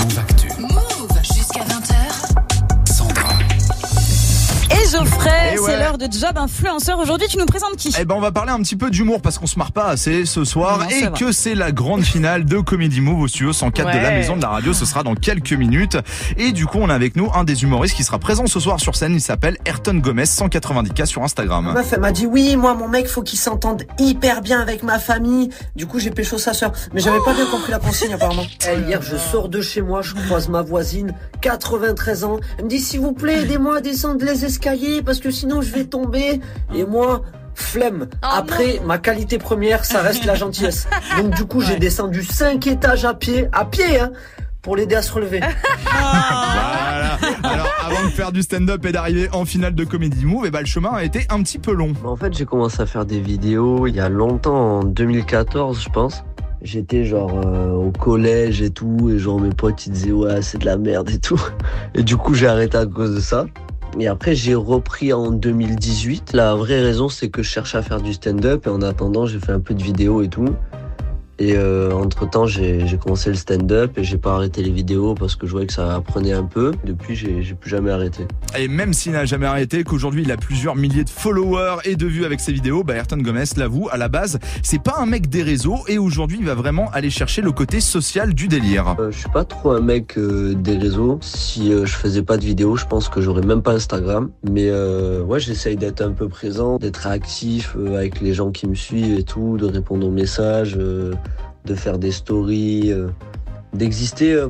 Move Actu. Ouais. c'est l'heure de Job Influenceur. Aujourd'hui, tu nous présentes qui Eh ben on va parler un petit peu d'humour parce qu'on se marre pas assez ce soir Non, et que c'est la grande finale de Comedy Move au studio 104 de la maison de la radio. Ce sera dans quelques minutes et du coup on a avec nous un des humoristes qui sera présent ce soir sur scène. Il s'appelle Ayrton Gomez 190K sur Ma Instagram. meuf, elle m'a dit oui, moi, mon mec, faut qu'il s'entende hyper bien avec ma famille. Du coup, j'ai pécho sa sœur. Mais j'avais pas bien compris la consigne, apparemment. Eh, hier, je sors de chez moi, je croise ma voisine, 93 ans. Elle me dit, s'il vous plaît, aidez-moi à descendre les escaliers, parce que sinon, je vais tomber. Et moi, flemme. Après, ma qualité première, ça reste la gentillesse. Donc, du coup, j'ai descendu 5 étages à pied, à pied, hein, pour l'aider à se relever. Voilà. Alors avant de faire du stand-up et d'arriver en finale de Comedy Move, eh ben, le chemin a été un petit peu long. En fait, j'ai commencé à faire des vidéos il y a longtemps, en 2014, je pense. J'étais genre euh, au collège et tout, et genre mes potes ils disaient ouais, c'est de la merde et tout. Et du coup, j'ai arrêté à cause de ça. Et après, j'ai repris en 2018. La vraie raison, c'est que je cherchais à faire du stand-up, et en attendant, j'ai fait un peu de vidéos et tout. Et euh, entre temps, j'ai commencé le stand-up et j'ai pas arrêté les vidéos parce que je voyais que ça apprenait un peu. Depuis, j'ai j'ai plus jamais arrêté. Et même s'il n'a jamais arrêté, qu'aujourd'hui il a plusieurs milliers de followers et de vues avec ses vidéos, bah Ayrton Gomez l'avoue, à la base, c'est pas un mec des réseaux et aujourd'hui il va vraiment aller chercher le côté social du délire. Euh, je suis pas trop un mec euh, des réseaux. Si euh, je faisais pas de vidéos, je pense que j'aurais même pas Instagram. Mais euh, ouais, j'essaye d'être un peu présent, d'être actif euh, avec les gens qui me suivent et tout, de répondre aux messages, de faire des stories, euh, d'exister euh,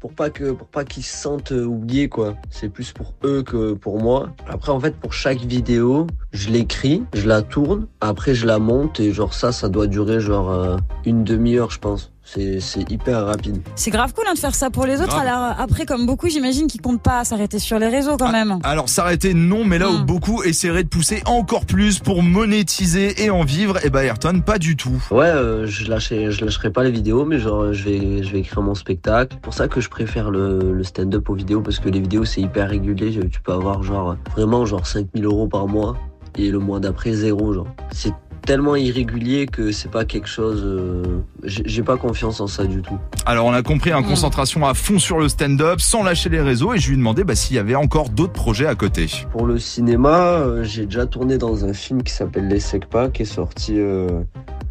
pour pas que pour pas qu'ils se sentent euh, oubliés quoi. C'est plus pour eux que pour moi. Après en fait pour chaque vidéo, je l'écris, je la tourne, après je la monte et genre ça ça doit durer genre une demi-heure je pense. C'est hyper rapide. C'est grave cool hein, de faire ça pour les autres. Grave. Alors après, comme beaucoup, j'imagine qu'ils comptent pas s'arrêter sur les réseaux quand même. Alors s'arrêter non, mais là où Mm. beaucoup essaieraient de pousser encore plus pour monétiser et en vivre, et bah Ayrton pas du tout. Ouais, euh, je lâcherai, je lâcherai pas les vidéos, mais genre je vais, je vais écrire mon spectacle. C'est pour ça que je préfère le, le stand-up aux vidéos parce que les vidéos c'est hyper régulier. Tu peux avoir genre vraiment genre 5000 euros par mois et le mois d'après zéro genre. C'est tellement irrégulier que c'est pas quelque chose. euh, j'ai pas confiance en ça du tout. Alors on a compris, un Mm. concentration à fond sur le stand-up, sans lâcher les réseaux, et je lui ai demandé bah, s'il y avait encore d'autres projets à côté. Pour le cinéma, euh, j'ai déjà tourné dans un film qui s'appelle Les Secpa, qui est sorti euh,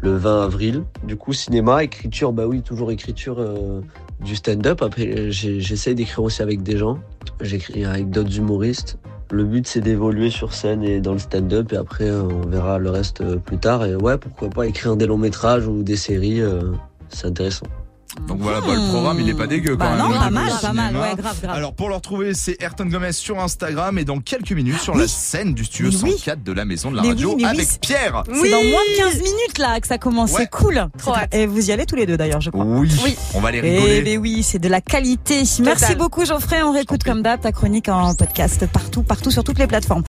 le 20 avril. Du coup, cinéma, écriture, bah oui, toujours écriture euh, du stand-up. Après, j'essaye d'écrire aussi avec des gens. J'écris avec d'autres humoristes. Le but, c'est d'évoluer sur scène et dans le stand-up, et après, euh, on verra le reste euh, plus tard. Et ouais, pourquoi pas écrire des longs métrages ou des séries, euh, c'est intéressant. Donc voilà, bah, le programme il est pas dégueu quand Bah même. non, au pas mal, pas mal. Ouais, grave, grave. Alors pour le retrouver, c'est Ayrton Gomez sur Instagram et dans quelques minutes sur Oui. la scène du studio Mais oui. 104 de la maison de la Mais radio oui, mais oui, avec c'est- Pierre. C'est dans moins de 15 minutes là que ça commence. Ouais. C'est cool. Trop C'est- hâte. Et vous y allez tous les deux d'ailleurs, je crois. Oui, Oui. on va les Eh rigoler. ben oui, c'est de la qualité. Merci beaucoup Geoffrey. On réécoute comme d'hab ta chronique en podcast partout, partout sur toutes les plateformes.